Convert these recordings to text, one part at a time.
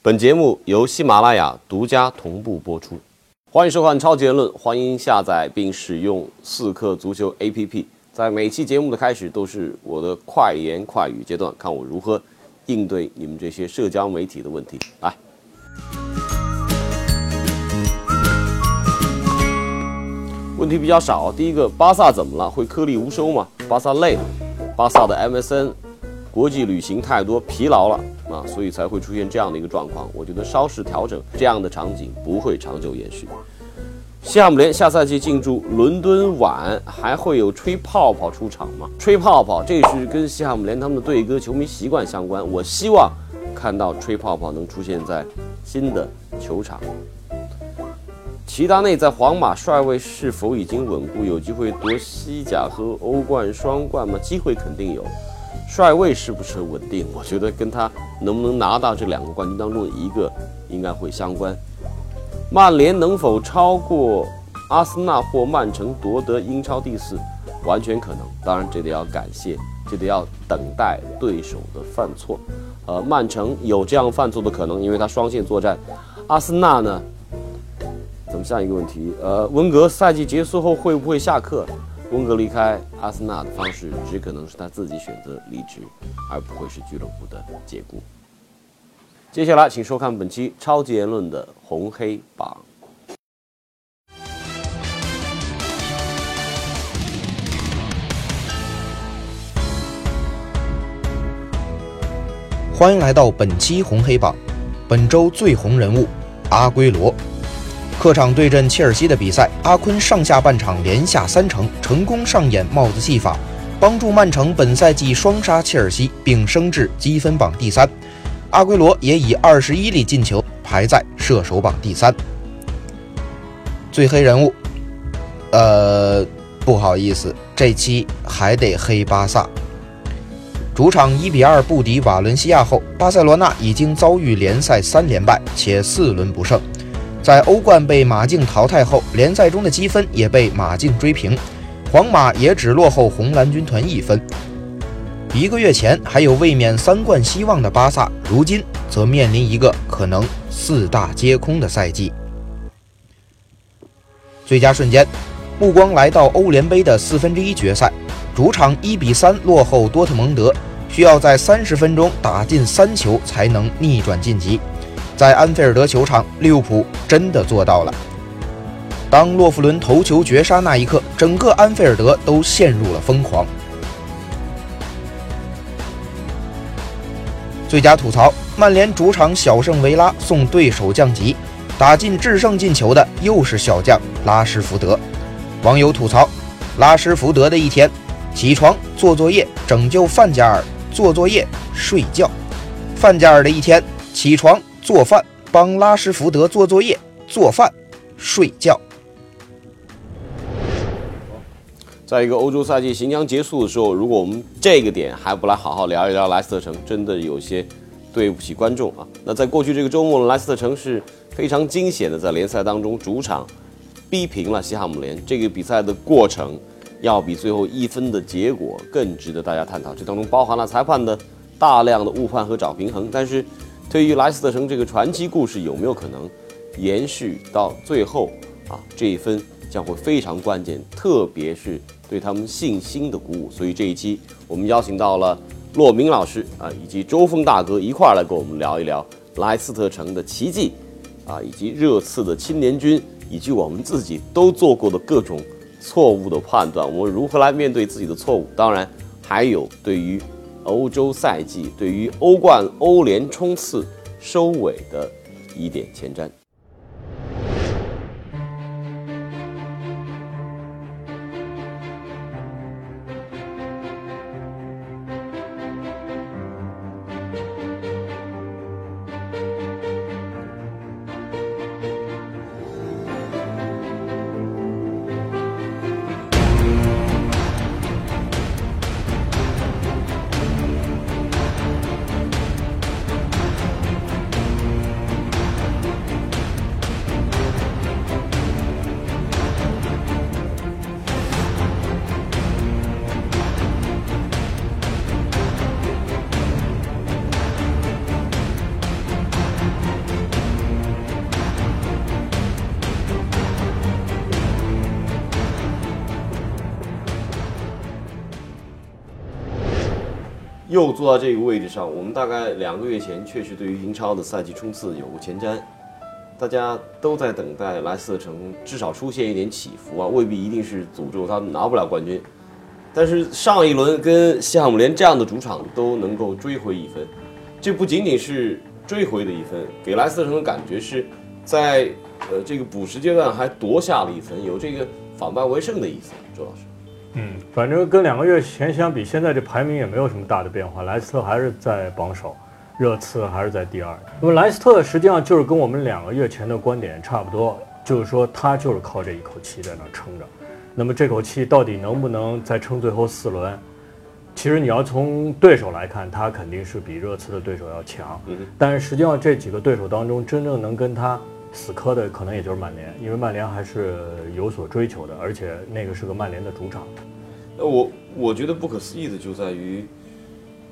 本节目由喜马拉雅独家同步播出，欢迎收看《超级言论》，欢迎下载并使用四克足球 APP。在每期节目的开始都是我的快言快语阶段，看我如何应对你们这些社交媒体的问题。来，问题比较少。第一个，巴萨怎么了？会颗粒无收吗？巴萨累了，巴萨的 MSN 国际旅行太多，疲劳了。啊，所以才会出现这样的一个状况。我觉得稍事调整，这样的场景不会长久延续。西汉姆联下赛季进驻伦敦碗，还会有吹泡泡出场吗？吹泡泡，这是跟西汉姆联他们的队歌、球迷习惯相关。我希望看到吹泡泡能出现在新的球场。齐达内在皇马帅位是否已经稳固？有机会夺西甲和欧冠双冠吗？机会肯定有。帅位是不是稳定？我觉得跟他能不能拿到这两个冠军当中的一个应该会相关。曼联能否超过阿森纳或曼城夺得英超第四？完全可能。当然，这得要感谢，这得要等待对手的犯错。呃，曼城有这样犯错的可能，因为他双线作战。阿森纳呢？怎么下一个问题？呃，温格赛季结束后会不会下课？温格离开阿森纳的方式，只可能是他自己选择离职，而不会是俱乐部的解雇。接下来，请收看本期超级言论的红黑榜。欢迎来到本期红黑榜，本周最红人物阿圭罗。客场对阵切尔西的比赛，阿坤上下半场连下三城，成功上演帽子戏法，帮助曼城本赛季双杀切尔西，并升至积分榜第三。阿圭罗也以二十一粒进球排在射手榜第三。最黑人物，呃，不好意思，这期还得黑巴萨。主场一比二不敌瓦伦西亚后，巴塞罗那已经遭遇联赛三连败，且四轮不胜。在欧冠被马竞淘汰后，联赛中的积分也被马竞追平，皇马也只落后红蓝军团一分。一个月前还有卫冕三冠希望的巴萨，如今则面临一个可能四大皆空的赛季。最佳瞬间，目光来到欧联杯的四分之一决赛，主场一比三落后多特蒙德，需要在三十分钟打进三球才能逆转晋级。在安菲尔德球场，利物浦真的做到了。当洛夫伦头球绝杀那一刻，整个安菲尔德都陷入了疯狂。最佳吐槽：曼联主场小胜维拉，送对手降级，打进制胜进球的又是小将拉什福德。网友吐槽：拉什福德的一天，起床做作业，拯救范加尔；做作业睡觉。范加尔的一天，起床。做饭，帮拉什福德做作业；做饭，睡觉。在一个欧洲赛季即将结束的时候，如果我们这个点还不来好好聊一聊莱斯特城，真的有些对不起观众啊。那在过去这个周末，莱斯特城是非常惊险的，在联赛当中主场逼平了西汉姆联。这个比赛的过程要比最后一分的结果更值得大家探讨。这当中包含了裁判的大量的误判和找平衡，但是。对于莱斯特城这个传奇故事有没有可能延续到最后啊？这一分将会非常关键，特别是对他们信心的鼓舞。所以这一期我们邀请到了骆明老师啊，以及周峰大哥一块儿来跟我们聊一聊莱斯特城的奇迹啊，以及热刺的青年军，以及我们自己都做过的各种错误的判断，我们如何来面对自己的错误？当然，还有对于。欧洲赛季对于欧冠、欧联冲刺收尾的一点前瞻。又坐到这个位置上，我们大概两个月前确实对于英超的赛季冲刺有过前瞻，大家都在等待莱斯特城至少出现一点起伏啊，未必一定是诅咒他拿不了冠军。但是上一轮跟西汉姆联这样的主场都能够追回一分，这不仅仅是追回的一分，给莱斯特城的感觉是在呃这个补时阶段还夺下了一分，有这个反败为胜的意思，周老师。嗯，反正跟两个月前相比，现在这排名也没有什么大的变化。莱斯特还是在榜首，热刺还是在第二。那么莱斯特实际上就是跟我们两个月前的观点差不多，就是说他就是靠这一口气在那撑着。那么这口气到底能不能再撑最后四轮？其实你要从对手来看，他肯定是比热刺的对手要强。但是实际上这几个对手当中，真正能跟他死磕的，可能也就是曼联，因为曼联还是有所追求的，而且那个是个曼联的主场。呃，我我觉得不可思议的就在于，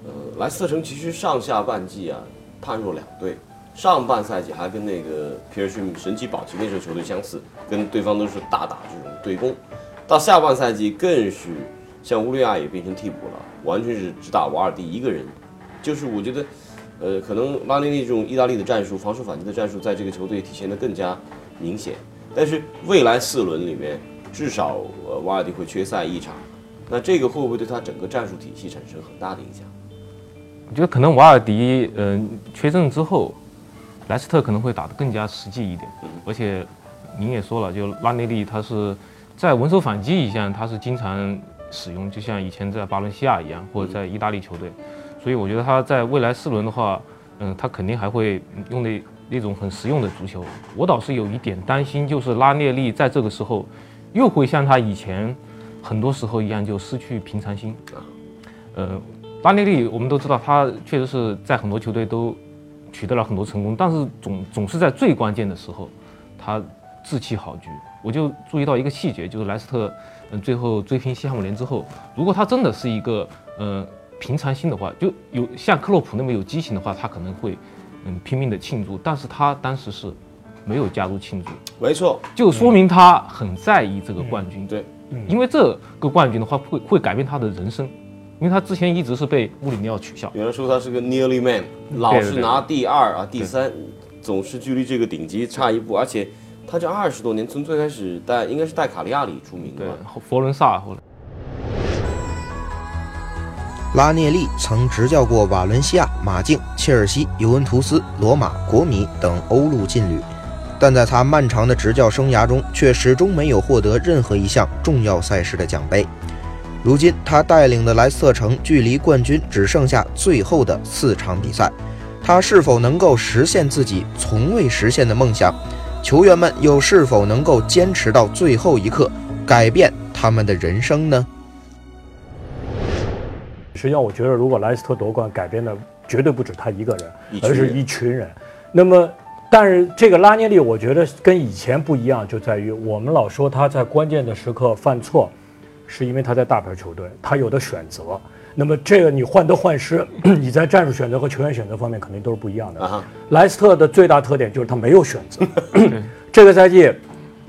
呃，莱斯特城其实上下半季啊判若两队，上半赛季还跟那个皮尔逊神奇保级那支球队相似，跟对方都是大打这种对攻。到下半赛季更是像乌利亚也变成替补了，完全是只打瓦尔蒂一个人。就是我觉得，呃，可能拉内利这种意大利的战术，防守反击的战术，在这个球队体现的更加明显。但是未来四轮里面，至少呃瓦尔迪会缺赛一场，那这个会不会对他整个战术体系产生很大的影响？我觉得可能瓦尔迪嗯缺阵之后，莱斯特可能会打得更加实际一点。而且您也说了，就拉内利他是。在稳守反击一项，他是经常使用，就像以前在巴伦西亚一样，或者在意大利球队，所以我觉得他在未来四轮的话，嗯，他肯定还会用那那种很实用的足球。我倒是有一点担心，就是拉涅利在这个时候又会像他以前很多时候一样，就失去平常心。呃，拉涅利我们都知道，他确实是在很多球队都取得了很多成功，但是总总是在最关键的时候，他志气好局。我就注意到一个细节，就是莱斯特，嗯，最后追平西汉姆联之后，如果他真的是一个，嗯，平常心的话，就有像克洛普那么有激情的话，他可能会，嗯，拼命的庆祝。但是他当时是没有加入庆祝，没错，就说明他很在意这个冠军。对，因为这个冠军的话，会会改变他的人生，因为他之前一直是被穆里尼奥取笑。有人说他是个 nearly man，老是拿第二啊，第三，总是距离这个顶级差一步，而且。他这二十多年从最开始带应该是带卡利亚里出名的，对，佛伦萨后来。拉涅利曾执教过瓦伦西亚、马竞、切尔西、尤文图斯、罗马、国米等欧陆劲旅，但在他漫长的执教生涯中，却始终没有获得任何一项重要赛事的奖杯。如今，他带领的莱斯特城距离冠军只剩下最后的四场比赛，他是否能够实现自己从未实现的梦想？球员们又是否能够坚持到最后一刻，改变他们的人生呢？实际上，我觉得如果莱斯特夺冠，改变的绝对不止他一个人，而是一群人。那么，但是这个拉涅利，我觉得跟以前不一样，就在于我们老说他在关键的时刻犯错，是因为他在大牌球队，他有的选择。那么这个你患得患失，你在战术选择和球员选择方面肯定都是不一样的。莱斯特的最大特点就是他没有选择。这个赛季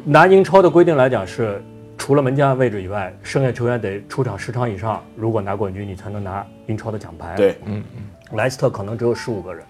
拿英超的规定来讲是，除了门将位置以外，剩下球员得出场十场以上，如果拿冠军你才能拿英超的奖牌。对，嗯嗯，莱斯特可能只有十五个人，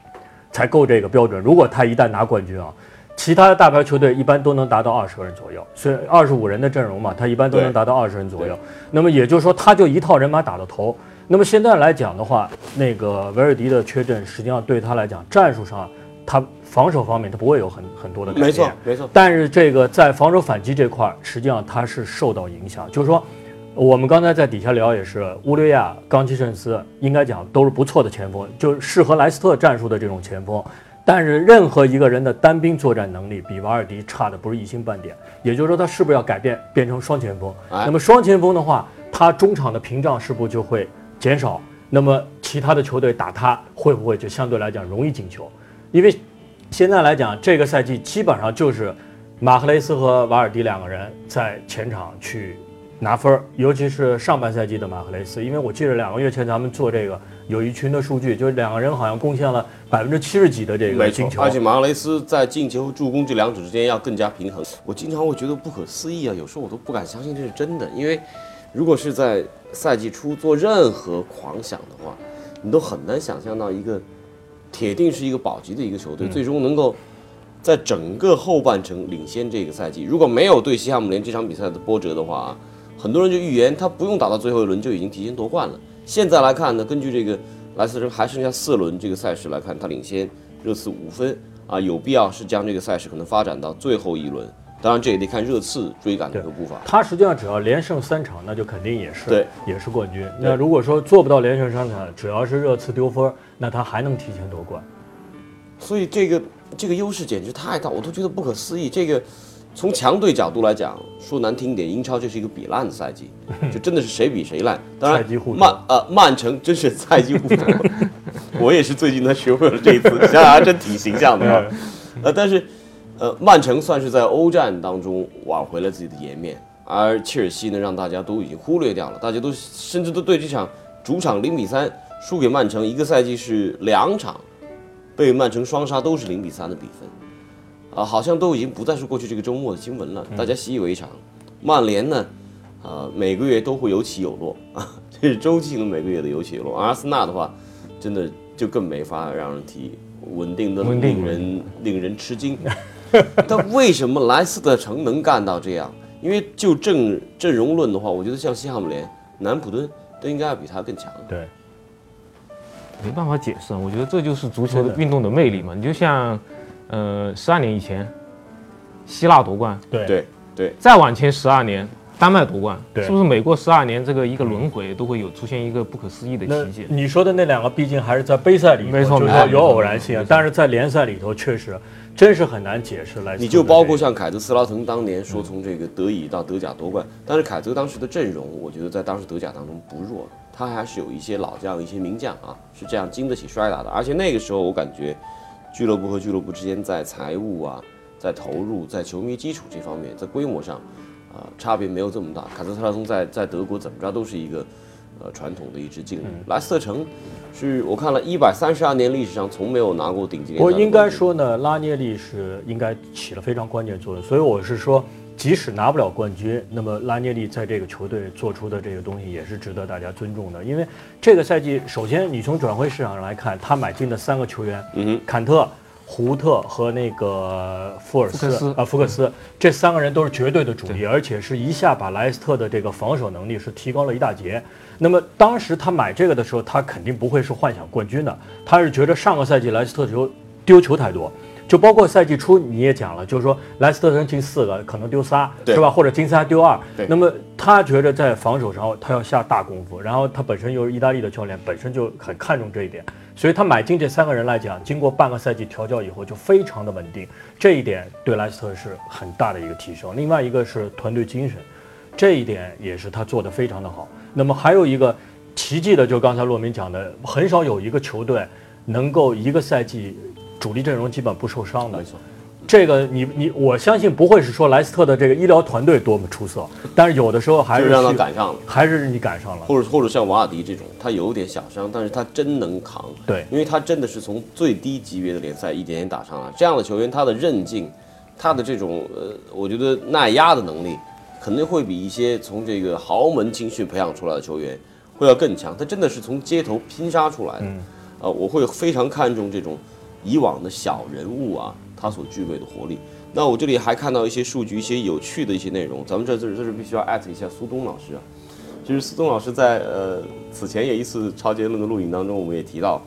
才够这个标准。如果他一旦拿冠军啊，其他的大牌球队一般都能达到二十个人左右，所以二十五人的阵容嘛，他一般都能达到二十人左右。那么也就是说，他就一套人马打到头。那么现在来讲的话，那个维尔迪的缺阵，实际上对他来讲，战术上，他防守方面他不会有很很多的改变。没错，没错。但是这个在防守反击这块儿，实际上他是受到影响。就是说，我们刚才在底下聊也是，乌利亚、冈奇圣斯应该讲都是不错的前锋，就是适合莱斯特战术的这种前锋。但是任何一个人的单兵作战能力比瓦尔迪差的不是一星半点。也就是说，他是不是要改变变成双前锋？那么双前锋的话，他中场的屏障是不是就会？减少，那么其他的球队打他会不会就相对来讲容易进球？因为现在来讲，这个赛季基本上就是马赫雷斯和瓦尔迪两个人在前场去拿分儿，尤其是上半赛季的马赫雷斯，因为我记得两个月前咱们做这个有一群的数据，就是两个人好像贡献了百分之七十几的这个进球，而且马赫雷斯在进球和、助攻这两者之间要更加平衡。我经常会觉得不可思议啊，有时候我都不敢相信这是真的，因为如果是在赛季初做任何狂想的话，你都很难想象到一个铁定是一个保级的一个球队，最终能够在整个后半程领先这个赛季。如果没有对西汉姆联这场比赛的波折的话，很多人就预言他不用打到最后一轮就已经提前夺冠了。现在来看呢，根据这个莱斯特城还剩下四轮这个赛事来看，他领先热刺五分啊，有必要是将这个赛事可能发展到最后一轮。当然，这也得看热刺追赶的一个步伐。他实际上只要连胜三场，那就肯定也是对，也是冠军。那如果说做不到连胜三场，只要是热刺丢分，那他还能提前夺冠。所以这个这个优势简直太大，我都觉得不可思议。这个从强队角度来讲，说难听点，英超这是一个比烂的赛季，就真的是谁比谁烂。当然，曼呃曼城真是菜鸡互啄。我也是最近才学会了这一次，想想还真挺形象的啊。呃，但是。呃，曼城算是在欧战当中挽回了自己的颜面，而切尔西呢，让大家都已经忽略掉了，大家都甚至都对这场主场零比三输给曼城，一个赛季是两场被曼城双杀都是零比三的比分，啊，好像都已经不再是过去这个周末的新闻了，大家习以为常。曼联呢，啊，每个月都会有起有落啊，这是周期性的每个月的有起有落。阿森纳的话，真的就更没法让人提，稳定的令人令人吃惊。但为什么莱斯特城能干到这样？因为就阵阵容论的话，我觉得像西汉姆联、南普敦都应该要比他更强。对，没办法解释，我觉得这就是足球的运动的魅力嘛。你就像，呃，十二年以前，希腊夺冠，对对对，再往前十二年。丹麦夺冠，对，是不是每过十二年这个一个轮回都会有出现一个不可思议的奇迹？你说的那两个毕竟还是在杯赛里，没错，就是说有偶然性，但是在联赛里头确实真是很难解释来。你就包括像凯泽斯拉滕当年说从这个德乙到德甲夺冠，但是凯泽当时的阵容，我觉得在当时德甲当中不弱，他还是有一些老将、一些名将啊，是这样经得起摔打的。而且那个时候我感觉，俱乐部和俱乐部之间在财务啊、在投入、在球迷基础这方面，在规模上。啊，差别没有这么大。凯泽斯拉滕在在德国怎么着都是一个，呃，传统的一支劲旅。莱斯特城，是我看了一百三十二年历史上从没有拿过顶级联赛。我应该说呢，拉涅利是应该起了非常关键作用。所以我是说，即使拿不了冠军，那么拉涅利在这个球队做出的这个东西也是值得大家尊重的。因为这个赛季，首先你从转会市场上来看，他买进的三个球员，嗯坎特。胡特和那个福尔斯啊，福克斯这三个人都是绝对的主力，而且是一下把莱斯特的这个防守能力是提高了一大截。那么当时他买这个的时候，他肯定不会是幻想冠军的，他是觉得上个赛季莱斯特球丢球太多，就包括赛季初你也讲了，就是说莱斯特能进四个，可能丢仨，是吧？或者进三丢二。那么他觉得在防守上他要下大功夫，然后他本身又是意大利的教练，本身就很看重这一点。所以他买进这三个人来讲，经过半个赛季调教以后，就非常的稳定，这一点对莱斯特是很大的一个提升。另外一个是团队精神，这一点也是他做的非常的好。那么还有一个奇迹的，就刚才骆明讲的，很少有一个球队能够一个赛季主力阵容基本不受伤的。没错。这个你你我相信不会是说莱斯特的这个医疗团队多么出色，但是有的时候还是让他赶上了，还是你赶上了，或者或者像瓦尔迪这种，他有点小伤，但是他真能扛，对，因为他真的是从最低级别的联赛一点点打上来，这样的球员他的韧劲，他的这种呃，我觉得耐压的能力，肯定会比一些从这个豪门青训培养出来的球员会要更强，他真的是从街头拼杀出来的，呃，我会非常看重这种以往的小人物啊。他所具备的活力。那我这里还看到一些数据，一些有趣的一些内容。咱们这这这是必须要艾特一下苏东老师啊。就是苏东老师在呃此前也一次超杰论的录影当中，我们也提到，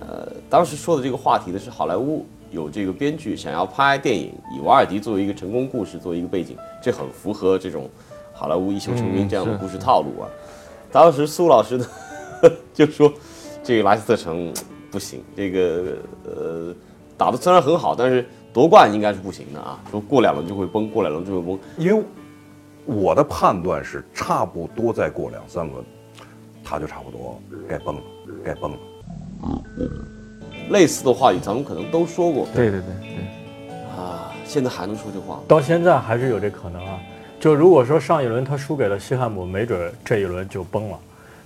呃，当时说的这个话题呢是好莱坞有这个编剧想要拍电影，以瓦尔迪作为一个成功故事作为一个背景，这很符合这种好莱坞一秀成名这样的故事套路啊。当时苏老师呢 就说，这个莱斯特城不行，这个呃。打的虽然很好，但是夺冠应该是不行的啊！说过两轮就会崩，过两轮就会崩。因为我的判断是，差不多再过两三轮，他就差不多该崩了，该崩了。类似的话语咱们可能都说过。对对对对。啊，现在还能说这话？到现在还是有这可能啊！就如果说上一轮他输给了西汉姆，没准这一轮就崩了。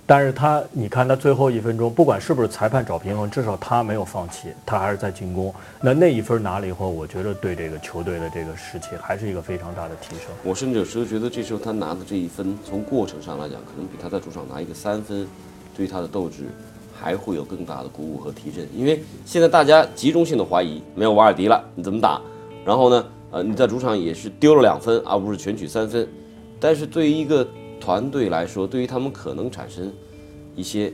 但是他，你看他最后一分钟，不管是不是裁判找平衡，至少他没有放弃，他还是在进攻。那那一分拿了以后，我觉得对这个球队的这个士气还是一个非常大的提升。我甚至有时候觉得，这时候他拿的这一分，从过程上来讲，可能比他在主场拿一个三分，对于他的斗志还会有更大的鼓舞和提振，因为现在大家集中性的怀疑没有瓦尔迪了，你怎么打？然后呢，呃，你在主场也是丢了两分，而不是全取三分。但是对于一个团队来说，对于他们可能产生一些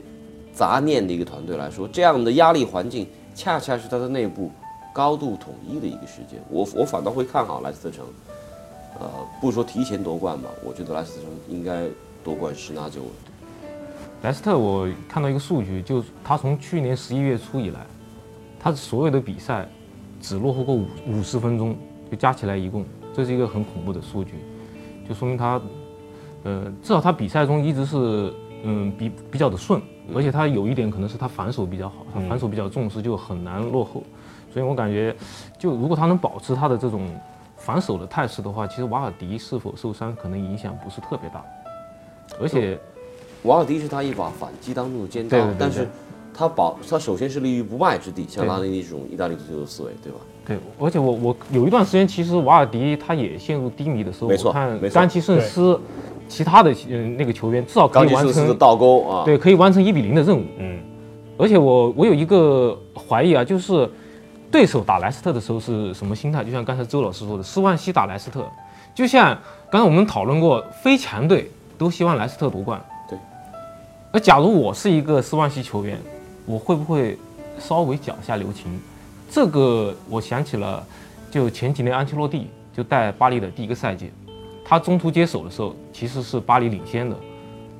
杂念的一个团队来说，这样的压力环境恰恰是他的内部高度统一的一个时间。我我反倒会看好莱斯特城，呃，不说提前夺冠吧，我觉得莱斯特城应该夺冠十拿九稳。莱斯特，我看到一个数据，就是他从去年十一月初以来，他所有的比赛只落后过五五十分钟，就加起来一共，这是一个很恐怖的数据，就说明他，呃，至少他比赛中一直是嗯比比较的顺，而且他有一点可能是他反手比较好，他反手比较重视，就很难落后，所以我感觉，就如果他能保持他的这种反手的态势的话，其实瓦尔迪是否受伤可能影响不是特别大，而且。瓦尔迪是他一把反击当中的尖刀，对对对但是他保他首先是立于不败之地，像拉内利这种意大利足球的思维，对吧？对，而且我我有一段时间，其实瓦尔迪他也陷入低迷的时候，没错我看甘奇圣斯，其他的嗯那个球员至少可以完成倒钩啊，对，可以完成一比零的任务。嗯，而且我我有一个怀疑啊，就是对手打莱斯特的时候是什么心态？就像刚才周老师说的，斯万西打莱斯特，就像刚才我们讨论过，非强队都希望莱斯特夺冠。对。而假如我是一个斯万西球员，我会不会稍微脚下留情？这个我想起了，就前几年安切洛蒂就带巴黎的第一个赛季，他中途接手的时候其实是巴黎领先的，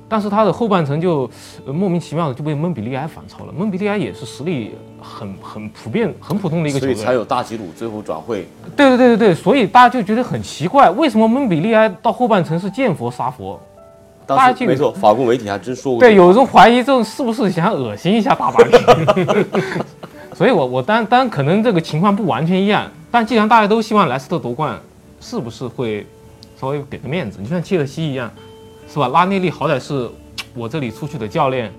但是他的后半程就、呃莫名其妙的就被蒙彼利埃反超了。蒙彼利埃也是实力很很普遍、很普通的一个球队，所以才有大吉鲁最后转会。对对对对对，所以大家就觉得很奇怪，为什么蒙彼利埃到后半程是见佛杀佛？没错，法国媒体还真说过对。有人怀疑这种是不是想恶心一下大巴黎？所以我我当当然可能这个情况不完全一样，但既然大家都希望莱斯特夺冠，是不是会稍微给个面子？你像切尔西一样，是吧？拉内利好歹是我这里出去的教练，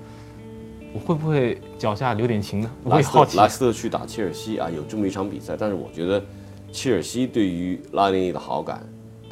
我会不会脚下留点情呢？我也好奇。莱斯特去打切尔西啊，有这么一场比赛，但是我觉得切尔西对于拉内利的好感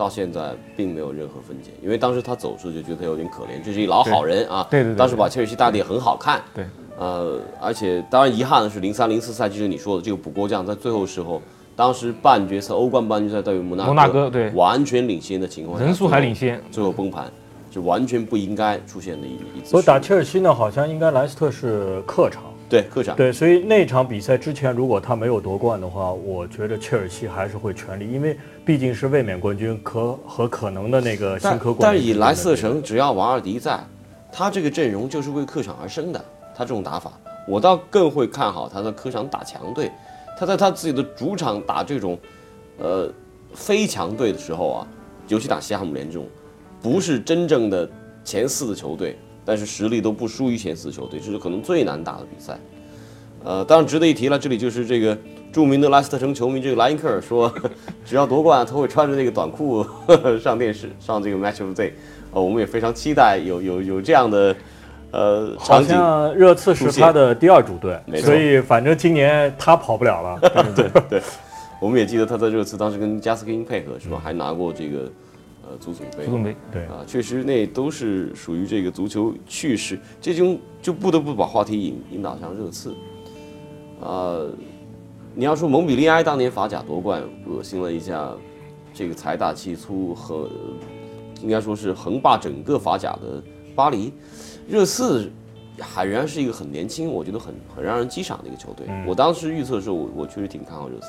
到现在并没有任何分解，因为当时他走时就觉得他有点可怜，这是一老好人啊。对对对对当时把切尔西打得也很好看。对。呃，而且当然遗憾的是，零三零四赛季就是你说的这个补锅匠，在最后时候，当时半决赛欧冠半决赛对于摩纳摩纳哥对完全领先的情况下，人数还领先，最后崩盘，就完全不应该出现的一一次。所以打切尔西呢，好像应该莱斯特是客场。对客场，对，所以那场比赛之前，如果他没有夺冠的话，我觉得切尔西还是会全力，因为毕竟是卫冕冠军可和可能的那个新但科冠军。但是以莱斯特城，只要瓦尔迪在，他这个阵容就是为客场而生的。他这种打法，我倒更会看好他在客场打强队。他在他自己的主场打这种，呃，非强队的时候啊，尤其打西汉姆联这种，不是真正的前四的球队，但是实力都不输于前四球队，这是可能最难打的比赛。呃，当然值得一提了，这里就是这个著名的莱斯特城球迷这个莱因克尔说，只要夺冠，他会穿着那个短裤 上电视，上这个 Match of the Day。呃，我们也非常期待有有有这样的呃好场景。像热刺是他的第二主队所以反正今年他跑不了了。对对，我们也记得他在热刺当时跟加斯科因配合是吧，还拿过这个呃足总杯。足总杯。对，啊，确实那都是属于这个足球趣事，这就就不得不把话题引引导向热刺。呃，你要说蒙彼利埃当年法甲夺冠，恶心了一下这个财大气粗和应该说是横霸整个法甲的巴黎，热刺还仍然是一个很年轻，我觉得很很让人激赏的一个球队。我当时预测的时候，我我确实挺看好热刺。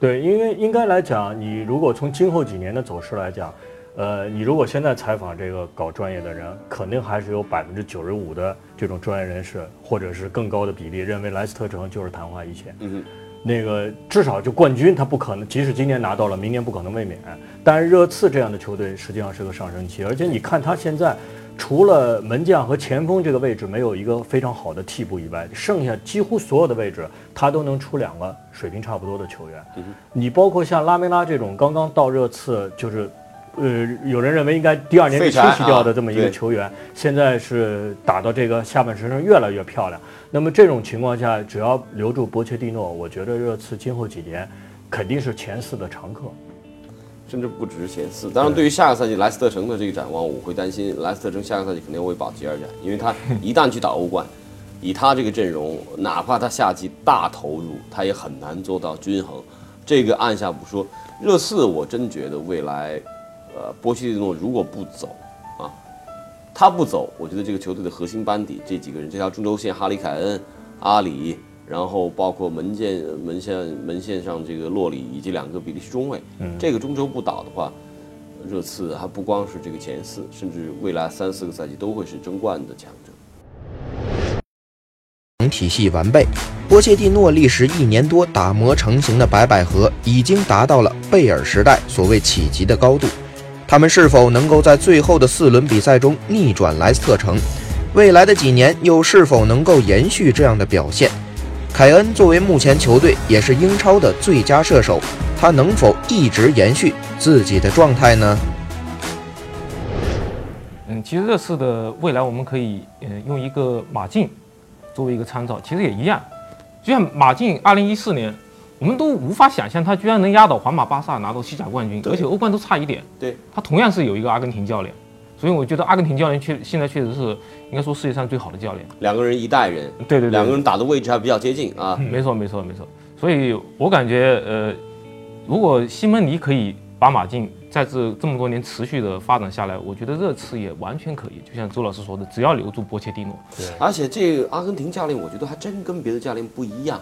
对，因为应该来讲，你如果从今后几年的走势来讲，呃，你如果现在采访这个搞专业的人，肯定还是有百分之九十五的这种专业人士，或者是更高的比例认为莱斯特城就是昙花一现。嗯，那个至少就冠军他不可能，即使今年拿到了，明年不可能卫冕。但是热刺这样的球队实际上是个上升期，而且你看他现在。除了门将和前锋这个位置没有一个非常好的替补以外，剩下几乎所有的位置他都能出两个水平差不多的球员。你包括像拉梅拉这种刚刚到热刺，就是，呃，有人认为应该第二年就废柴休息掉的这么一个球员，现在是打到这个下半身上越来越漂亮。那么这种情况下，只要留住博切蒂诺，我觉得热刺今后几年肯定是前四的常客。甚至不只是前四。当然，对于下个赛季莱斯特城的这个展望，我会担心莱斯特城下个赛季肯定会保级而战，因为他一旦去打欧冠，以他这个阵容，哪怕他夏季大投入，他也很难做到均衡。这个按下不说，热刺我真觉得未来，呃，波切蒂诺如果不走啊，他不走，我觉得这个球队的核心班底这几个人，这条中轴线，哈里凯恩、阿里，然后包括门线门线门线上这个洛里以及两个比利时中卫，这个中轴不倒的话，热刺还不光是这个前四，甚至未来三四个赛季都会是争冠的强者。体系完备，波切蒂诺历时一年多打磨成型的白百合已经达到了贝尔时代所谓企及的高度。他们是否能够在最后的四轮比赛中逆转莱斯特城？未来的几年又是否能够延续这样的表现？凯恩作为目前球队也是英超的最佳射手，他能否一直延续自己的状态呢？嗯，其实这次的未来我们可以，嗯，用一个马竞。作为一个参照，其实也一样，就像马竞二零一四年，我们都无法想象他居然能压倒皇马、巴萨拿到西甲冠军，而且欧冠都差一点。对，他同样是有一个阿根廷教练，所以我觉得阿根廷教练确现在确实是应该说世界上最好的教练。两个人一代人，对对对，两个人打的位置还比较接近啊。没错没错没错，所以我感觉呃，如果西蒙尼可以把马竞。在这这么多年持续的发展下来，我觉得热刺也完全可以。就像周老师说的，只要留住波切蒂诺。对，而且这个阿根廷教练，我觉得还真跟别的教练不一样。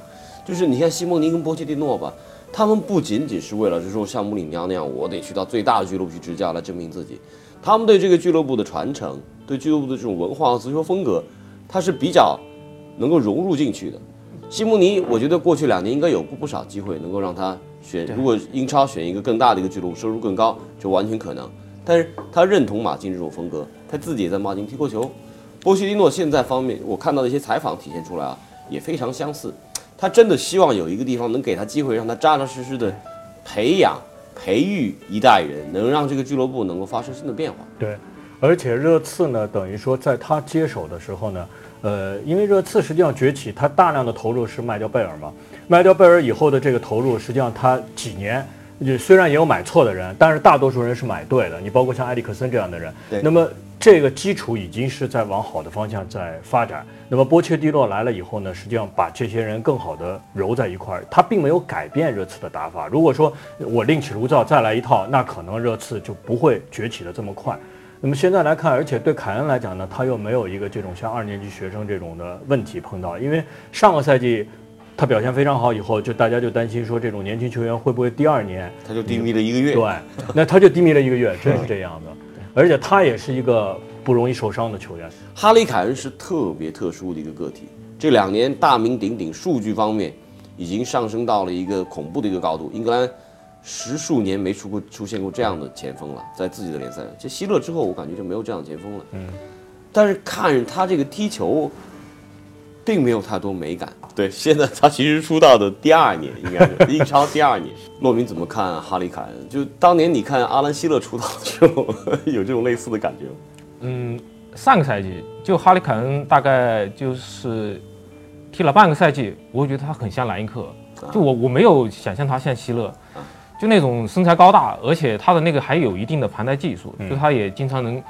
就是你看西蒙尼跟波切蒂诺吧，他们不仅仅是为了，就是说像穆里尼奥那样，我得去到最大的俱乐部去执教来证明自己。他们对这个俱乐部的传承，对俱乐部的这种文化和足球风格，他是比较能够融入进去的。西蒙尼，我觉得过去两年应该有过不少机会能够让他。选如果英超选一个更大的一个俱乐部，收入更高，就完全可能。但是他认同马竞这种风格，他自己也在马竞踢过球。波切蒂诺现在方面，我看到的一些采访体现出来啊，也非常相似。他真的希望有一个地方能给他机会，让他扎扎实实的培养、培育一代人，能让这个俱乐部能够发生新的变化。对，而且热刺呢，等于说在他接手的时候呢，呃，因为热刺实际上崛起，他大量的投入是卖掉贝尔嘛。卖掉贝尔以后的这个投入，实际上他几年，就虽然也有买错的人，但是大多数人是买对的。你包括像埃里克森这样的人，那么这个基础已经是在往好的方向在发展。那么波切蒂诺来了以后呢，实际上把这些人更好的揉在一块儿，他并没有改变热刺的打法。如果说我另起炉灶再来一套，那可能热刺就不会崛起的这么快。那么现在来看，而且对凯恩来讲呢，他又没有一个这种像二年级学生这种的问题碰到，因为上个赛季。他表现非常好以后，就大家就担心说这种年轻球员会不会第二年他就低迷了一个月？对，那他就低迷了一个月，真是这样的。而且他也是一个不容易受伤的球员。哈里凯恩是特别特殊的一个个体，这两年大名鼎鼎，数据方面已经上升到了一个恐怖的一个高度。英格兰十数年没出过出现过这样的前锋了，在自己的联赛。这希勒之后，我感觉就没有这样的前锋了。嗯，但是看他这个踢球。并没有太多美感。对，现在他其实出道的第二年，应该是英超第二年。洛明怎么看哈里凯恩？就当年你看阿兰希勒出道的时候，有这种类似的感觉吗？嗯，上个赛季就哈里凯恩大概就是踢了半个赛季，我觉得他很像莱因克。就我我没有想象他像希勒，就那种身材高大，而且他的那个还有一定的盘带技术，就他也经常能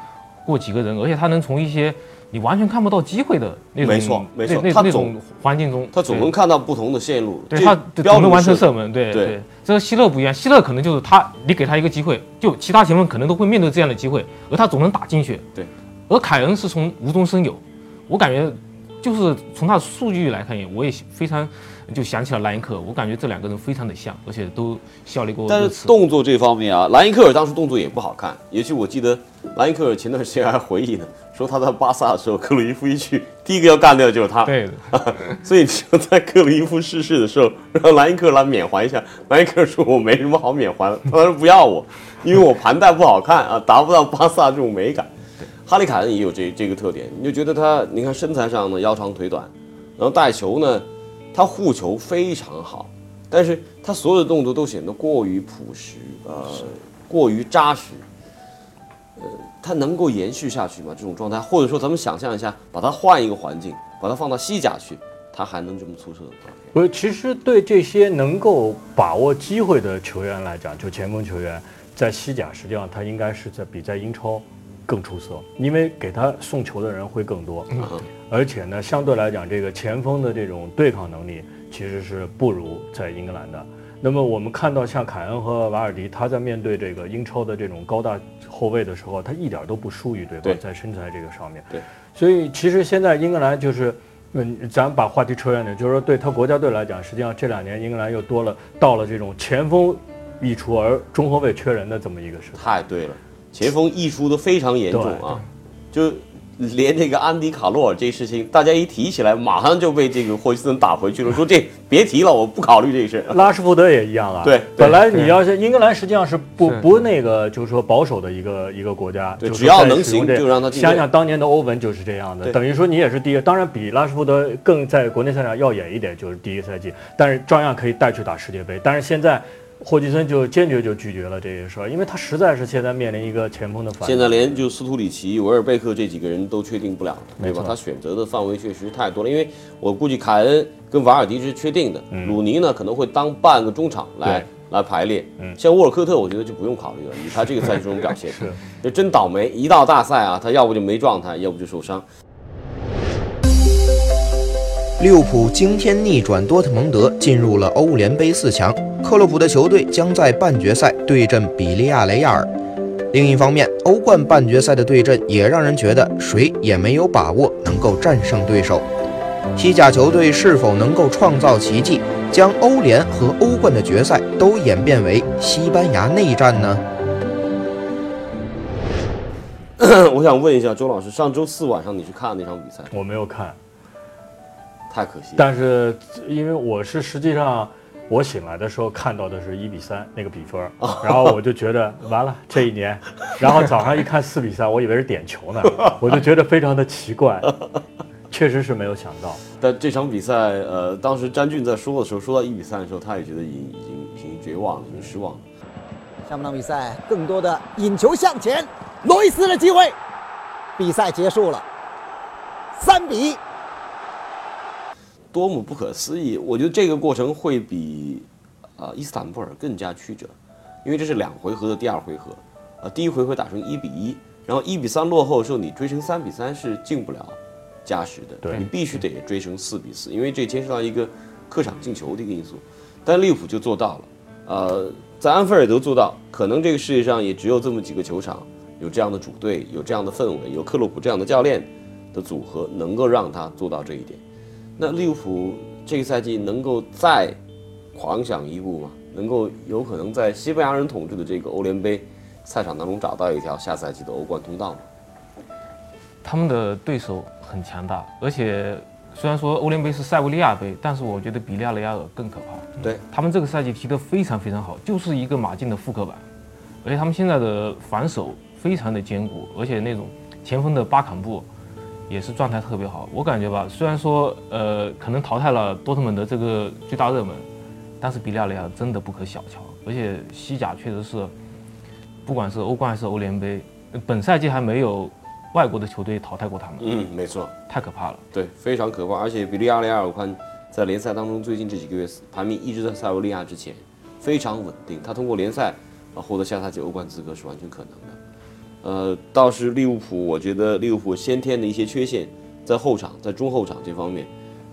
过几个人，而且他能从一些。你完全看不到机会的那种，没错没错，他那种环境中，他总能看到不同的线路，对他总能完成射门，对对。这个希勒不一样，希勒可能就是。他，你给他一个机会，就其他前锋可能都会面对这样的机会，而他总能打进去。对，而凯恩是。从无中生有，我感觉就是。从他的数据来看，也我也非常。就想起了莱因克尔，我感觉这两个人非常的像，而且都效力过。但是动作这方面啊，莱因克尔当时动作也不好看。也许我记得莱因克尔前段时间还回忆呢，说他在巴萨的时候，克鲁伊夫一去，第一个要干掉的就是他。对的。所以就在克鲁伊夫逝世的时候，让莱因克尔来缅怀一下。莱因克尔说：“我没什么好缅怀的，他说不要我，因为我盘带不好看啊，达不到巴萨这种美感。”哈利凯恩也有这这个特点，你就觉得他，你看身材上呢腰长腿短，然后带球呢。他护球非常好，但是他所有的动作都显得过于朴实，呃，过于扎实。呃，他能够延续下去吗？这种状态，或者说咱们想象一下，把他换一个环境，把他放到西甲去，他还能这么出色？不是，其实对这些能够把握机会的球员来讲，就前锋球员，在西甲实际上他应该是在比在英超更出色，因为给他送球的人会更多，嗯而且呢，相对来讲，这个前锋的这种对抗能力其实是不如在英格兰的。那么我们看到像凯恩和瓦尔迪，他在面对这个英超的这种高大后卫的时候，他一点都不输于对方对在身材这个上面。对，所以其实现在英格兰就是。嗯，咱把话题扯远点，就是说对他国家队来讲，实际上这两年英格兰又多了到了这种前锋溢出而中后卫缺人的这么一个时代。太对了，前锋溢出的非常严重啊，就连这个安迪卡洛尔这事情，大家一提起来，马上就被这个霍奇森打回去了，说这 别提了，我不考虑这事。拉什福德也一样啊。对本来你要是英格兰实际上是不不那个，就是说保守的一个一个国家，对只要能使用这行就让他进想想当年的欧文就是这样的，等于说你也是第一个，当然比拉什福德更在国内赛场耀眼一点，就是第一个赛季，但是照样可以带去打世界杯。但是现在霍奇森就坚决就拒绝了这个事儿，因为他实在是现在面临一个前锋的反。现在连就斯图里奇、维尔贝克这几个人都确定不了，对吧？他选择的范围确实太多了，因为我估计凯恩跟瓦尔迪是确定的，鲁尼呢可能会当半个中场来来排列。像沃尔科特，我觉得就不用考虑了，以他这个赛季这种表现，是这真倒霉。一到大赛啊，他要不就没状态，要不就受伤。利物浦惊天逆转多特蒙德，进入了欧联杯四强。克洛普的球队将在半决赛对阵比利亚雷亚尔。另一方面，欧冠半决赛的对阵也让人觉得谁也没有把握能够战胜对手。西甲球队是否能够创造奇迹，将欧联和欧冠的决赛都演变为西班牙内战呢？我想问一下周老师，上周四晚上你去看那场比赛？我没有看，太可惜。但是因为我是实际上我醒来的时候看到的是一比三那个比分，然后我就觉得完了这一年，然后早上一看四比三，我以为是点球呢，我就觉得非常的奇怪，确实是没有想到。但这场比赛，呃，当时詹俊在说的时候，说到一比三的时候，他也觉得已经已经已经绝望了，已经失望了。下半场比赛更多的引球向前，罗伊斯的机会，比赛结束了，三比一。多么不可思议！我觉得这个过程会比呃伊斯坦布尔更加曲折，因为这是两回合的第二回合，呃，第一回合打成一比一，然后一比三落后的时候，你追成三比三是进不了加时的，对你必须得追成四比四，因为这牵涉到一个客场进球的一个因素，但利物浦就做到了，呃，在安菲尔德做到，可能这个世界上也只有这么几个球场有这样的主队，有这样的氛围，有克洛普这样的教练的组合，能够让他做到这一点。那利物浦这个赛季能够再狂想一步吗？能够有可能在西班牙人统治的这个欧联杯赛场当中找到一条下赛季的欧冠通道吗？他们的对手很强大，而且虽然说欧联杯是塞维利亚杯，但是我觉得比利亚雷亚尔更可怕。对他们这个赛季踢得非常非常好，就是一个马竞的复刻版，而且他们现在的防守非常的坚固，而且那种前锋的巴坎布也是状态特别好。我感觉吧，虽然说呃可能淘汰了多特蒙德这个最大热门，但是比利亚雷亚真的不可小瞧，而且西甲确实是，不管是欧冠还是欧联杯，呃本赛季还没有外国的球队淘汰过他们，嗯，没错，太可怕了。对，非常可怕。而且比利亚雷亚尔，我看在联赛当中最近这几个月排名一直在塞维利亚之前，非常稳定。他通过联赛啊获得下赛季欧冠资格是完全可能的。呃，倒是利物浦，我觉得利物浦先天的一些缺陷，在后场、在中后场这方面，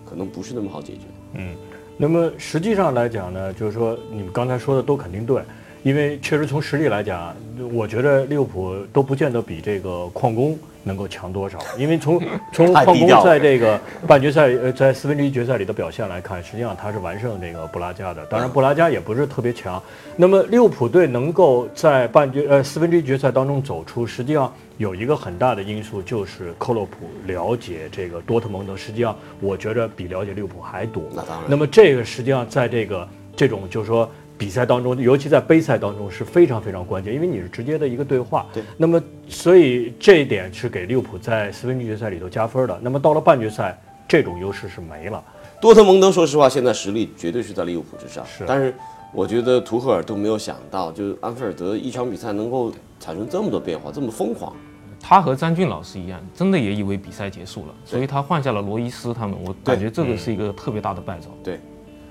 可能不是那么好解决。嗯那么实际上来讲呢，就是说你们刚才说的都肯定对，因为确实从实力来讲，我觉得利物浦都不见得比这个矿工能够强多少，因为从 从矿工在这个半决赛呃在四分之一决赛里的表现来看，实际上他是完胜这个布拉加的，当然布拉加也不是特别强。那么利物浦队能够在半决呃四分之一决赛当中走出，实际上有一个很大的因素就是克洛普了解这个多特蒙德，实际上我觉得比了解利物浦还多。那当然。那么这个实际上在这个这种就是说比赛当中，尤其在杯赛当中是非常非常关键，因为你是直接的一个对话。对。那么所以这一点是给利物浦在四分之一决赛里头加分的。那么到了半决赛，这种优势是没了。多特蒙德，说实话，现在实力绝对是在利物浦之上。是但是我觉得图赫尔都没有想到，就是安菲尔德一场比赛能够产生这么多变化，这么疯狂。他和詹俊老师一样，真的也以为比赛结束了，所以他换下了罗伊斯他们。我感觉这个是一个特别大的败招。对，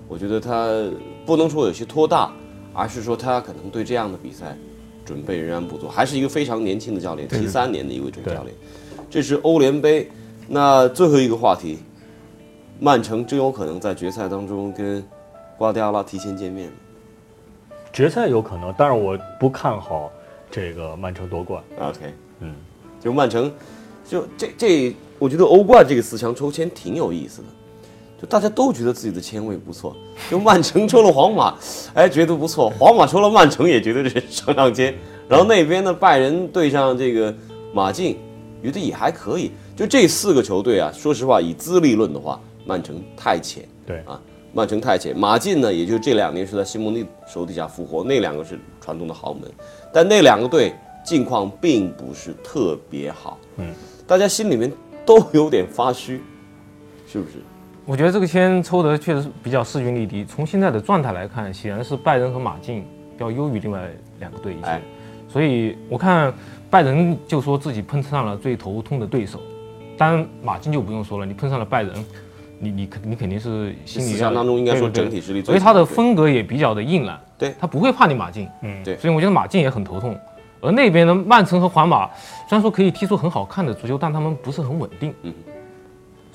我觉得他不能说有些拖大，而是说他可能对这样的比赛准备仍然不足，还是一个非常年轻的教练，七三年的一位总教练。这是欧联杯，那最后一个话题，曼城真有可能在决赛当中跟瓜迪奥拉提前见面。决赛有可能，但是我不看好这个曼城夺冠。OK，嗯，就曼城，就这这，我觉得欧冠这个四强抽签挺有意思的，就大家都觉得自己的签位不错，就曼城抽了皇马，哎，觉得不错；皇马抽了曼城，也觉得这是上上签。然后那边的拜仁对上这个马竞，觉得也还可以。就这四个球队啊，说实话，以资历论的话，曼城太浅。对啊，曼城太浅，马竞呢，也就这两年是在西蒙尼手底下复活，那两个是传统的豪门，但那两个队近况并不是特别好，嗯，大家心里面都有点发虚，是不是？我觉得这个签抽的确实是比较势均力敌。从现在的状态来看，显然是拜仁和马竞要优于另外两个队一些。哎所以我看拜仁就说自己碰上了最头痛的对手，当然马竞就不用说了，你碰上了拜仁，你你肯你肯定是心理上当中应该说整体实力最所以他的风格也比较的硬朗，对他不会怕你马竞，嗯对所以我觉得马竞也很头痛。而那边的曼城和皇马虽然说可以踢出很好看的足球，但他们不是很稳定，嗯，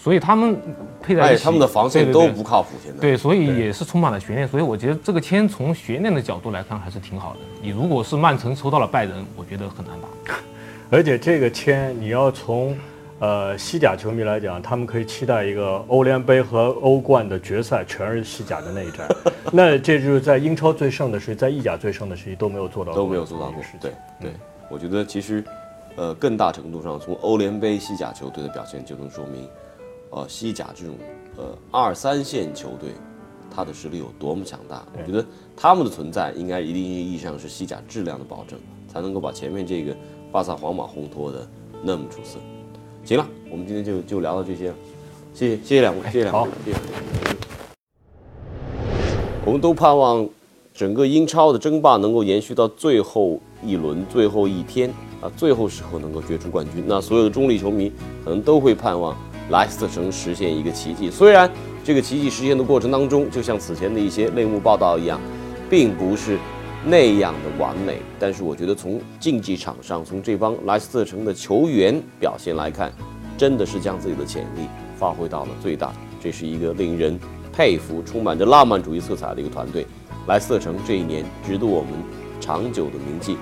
所以他们配在一起，他们的防线都不靠谱，现在。对，所以也是充满了悬念。所以我觉得这个签从悬念的角度来看还是挺好的。你如果是曼城抽到了拜仁，我觉得很难打。而且这个签你要从呃西甲球迷来讲，他们可以期待一个欧联杯和欧冠的决赛全是西甲的内战。那这就是在英超最盛的时期，在意甲最盛的时期都没有做到都没有做到过。对对，我觉得其实，呃，更大程度上从欧联杯西甲球队的表现就能说明，呃，西甲这种呃二三线球队，他的实力有多么强大。我觉得他们的存在应该一定意义上是西甲质量的保证，才能够把前面这个巴萨、皇马烘托的那么出色。行了，我们今天就就聊到这些了，谢谢谢谢两位，谢谢两位好，谢谢。我们都盼望整个英超的争霸能够延续到最后一轮、最后一天啊，最后时候能够决出冠军。那所有的中立球迷可能都会盼望莱斯特城实现一个奇迹。虽然这个奇迹实现的过程当中，就像此前的一些内幕报道一样，并不是那样的完美，但是我觉得从竞技场上，从这帮莱斯特城的球员表现来看，真的是将自己的潜力发挥到了最大。这是一个令人佩服、充满着浪漫主义色彩的一个团队。莱斯特城这一年值得我们长久的铭记。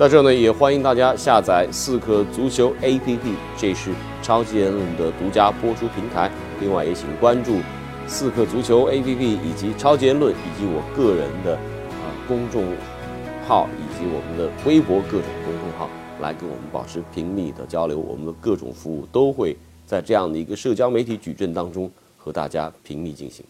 在这呢，也欢迎大家下载四颗足球 APP，这是超级言论的独家播出平台。另外，也请关注四颗足球 APP 以及超级言论以及我个人的啊、公众号以及我们的微博各种公众号，来跟我们保持频密的交流。我们的各种服务都会在这样的一个社交媒体矩阵当中和大家频密进行。